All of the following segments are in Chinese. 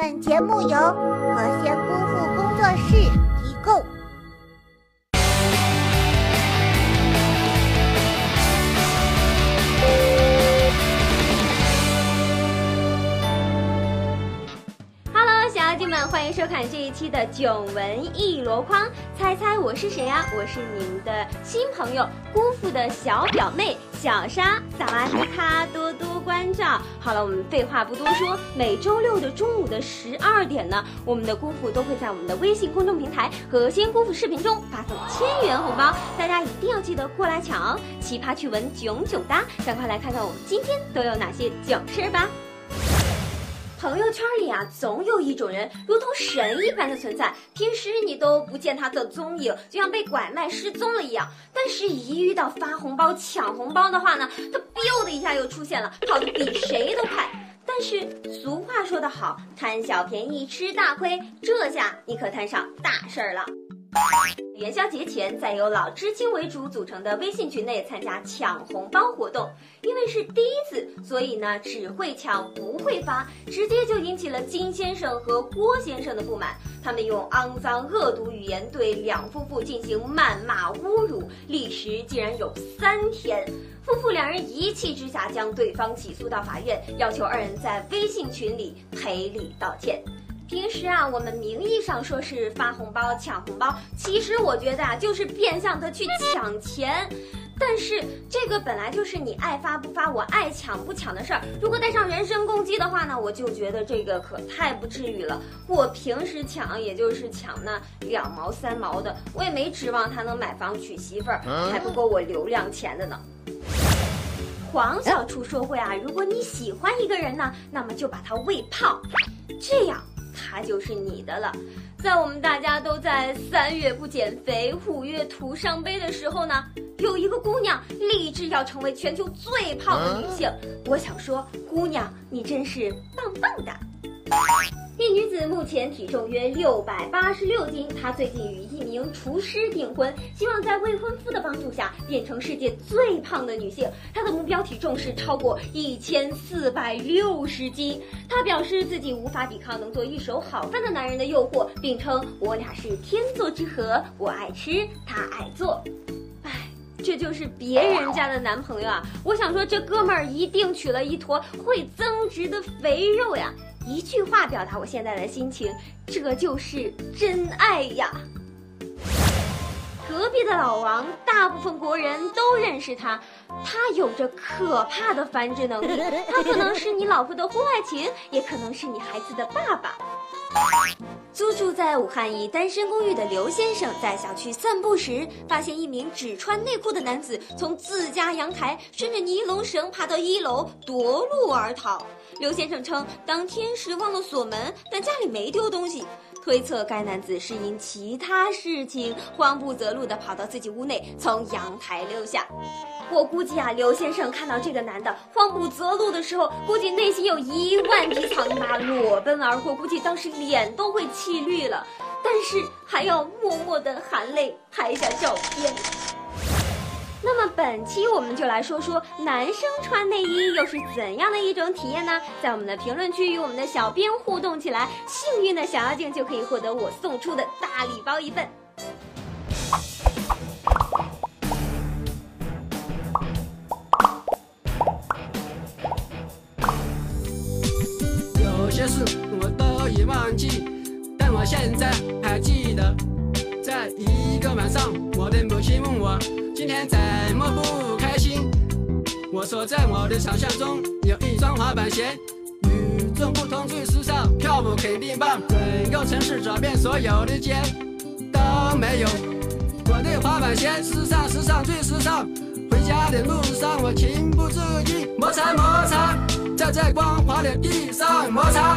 本节目由和仙姑父工作室提供。Hello，小妖精们，欢迎收看这一期的囧文一箩筐。猜猜我是谁呀、我是你们的新朋友姑父的小表妹小莎。萨瓦迪卡，多多关照。好了，我们废话不多说，每周六的中午的十二点呢，我们的姑父都会在我们的微信公众平台和仙姑父视频中发送千元红包，大家一定要记得过来抢哦！奇葩趣闻囧囧哒，赶快来看看我们今天都有哪些囧事儿吧。朋友圈里啊，总有一种人如同神一般的存在，平时你都不见他的踪影，就像被拐卖失踪了一样。但是，一遇到发红包、抢红包的话呢，他 biu 的一下又出现了，跑的比谁都快。但是俗话说得好，贪小便宜吃大亏，这下你可摊上大事儿了。元宵节前，在由老知青为主组成的微信群内参加抢红包活动，因为是第一次，所以呢只会抢不会发，直接就引起了金先生和郭先生的不满。他们用肮脏恶毒语言对两夫妇进行谩骂侮辱，历时竟然有三天。夫妇两人一气之下将对方起诉到法院，要求二人在微信群里赔礼道歉。平时啊，我们名义上说是发红包、抢红包，其实我觉得啊，就是变相的去抢钱。但是这个本来就是你爱发不发，我爱抢不抢的事儿。如果带上人身攻击的话呢，我就觉得这个可太不至于了。我平时抢也就是抢那两毛三毛的，我也没指望他能买房娶媳妇儿，还不够我流量钱的呢。黄小厨说过啊，如果你喜欢一个人呢，那么就把他喂胖，这样他就是你的了。在我们大家都在三月不减肥，五月徒伤悲的时候呢，有一个姑娘立志要成为全球最胖的女性。我想说，姑娘，你真是棒棒的。一女子目前体重约六百八十六斤，她最近与一名厨师订婚，希望在未婚夫的帮助下变成世界最胖的女性。她的目标体重是超过一千四百六十斤。她表示自己无法抵抗能做一手好饭的男人的诱惑，并称我俩是天作之合，我爱吃，他爱做。这就是别人家的男朋友啊！我想说，这哥们儿一定娶了一坨会增值的肥肉呀！一句话表达我现在的心情，这就是真爱呀！隔壁的老王，大部分国人都认识他，他有着可怕的繁殖能力，他可能是你老婆的婚外情，也可能是你孩子的爸爸。租住在武汉一单身公寓的刘先生在小区散步时，发现一名只穿内裤的男子从自家阳台顺着尼龙绳爬到一楼夺路而逃。刘先生称，当天时忘了锁门，但家里没丢东西，推测该男子是因其他事情慌不择路的跑到自己屋内，从阳台溜下。我估计啊，刘先生看到这个男的慌不择路的时候，估计内心有一万匹草泥马裸奔而过，估计当时脸都会气绿了，但是还要默默的含泪拍下照片。那么本期我们就来说说男生穿内衣又是怎样的一种体验呢？在我们的评论区与我们的小编互动起来，幸运的小妖精就可以获得我送出的大礼包一份。有些事我都已忘记，但我现在还记得，在一个晚上，我的母亲问我今天怎么不开心。我说在我的想象中有一双滑板鞋，与众不同最时尚，跳舞肯定棒。整个城市找遍所有的街都没有我的滑板鞋，时尚时尚最时尚。回家的路上我情不自禁摩擦摩擦，在这光滑的地上摩擦。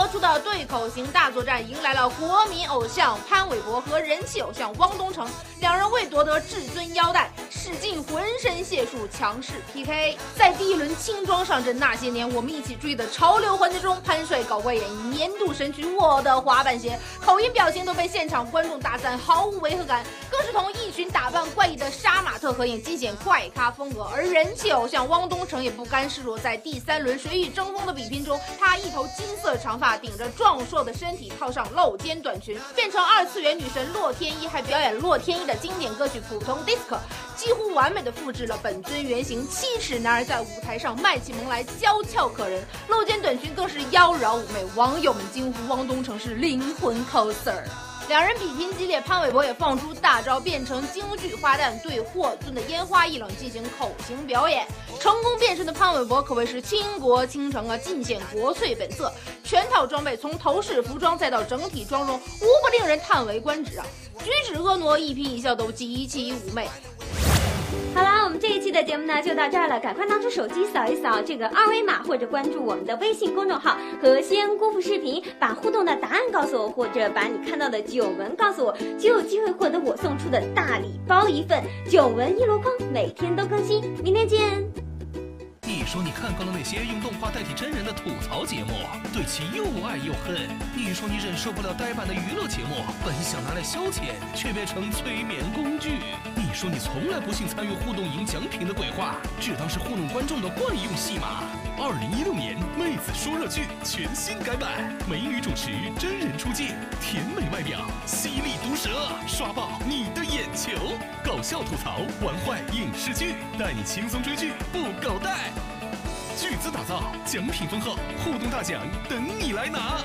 播出的对口型大作战迎来了国民偶像潘玮柏和人气偶像汪东城，两人为夺得至尊腰带，使尽浑身解数强势 PK。在第一轮轻装上阵，那些年我们一起追的潮流环节中，潘帅搞怪演绎年度神曲《我的滑板鞋》，口音表情都被现场观众大赞毫无违和感，更是同一群打扮怪异的杀马特合影，尽显怪咖风格。而人气偶像汪东城也不甘示弱，在第三轮谁与争锋的比拼中，他一头金色长发顶着壮硕的身体，套上露肩短裙，变成二次元女神洛天依，还表演洛天依的经典歌曲《普通 DISCO》，几乎完美的复制了本尊原型。七尺男儿在舞台上卖起萌来娇俏可人，露肩短裙更是妖娆妩媚，网友们惊呼汪东城是灵魂 coser。两人比拼激烈，潘玮柏也放出大招，变成京剧花旦对霍尊的烟花易冷进行口型表演。成功变身的潘玮柏可谓是倾国倾城啊，尽显国粹本色。全套装备从头饰、服装再到整体妆容，无不令人叹为观止啊！举止婀娜，一颦一笑都极其妩媚。好啦，我们这一期的节目呢就到这儿了，赶快拿出手机扫一扫这个二维码，或者关注我们的微信公众号“和仙姑父视频”，把互动的答案告诉我，或者把你看到的九文告诉我，就有机会获得我送出的大礼包一份。九文一箩筐，每天都更新，明天见。说你看够了那些用动画代替真人的吐槽节目，对其又爱又恨。你说你忍受不了呆板的娱乐节目，本想拿来消遣，却变成催眠工具。你说你从来不信参与互动赢奖品的鬼话，只当是糊弄观众的惯用戏码。二零一六年妹子说热剧全新改版，美女主持，真人出镜，甜美外表，犀利毒舌，刷爆你的眼球。搞笑吐槽，玩坏影视剧，带你轻松追剧不搞带。打造，奖品丰厚，互动大奖等你来拿。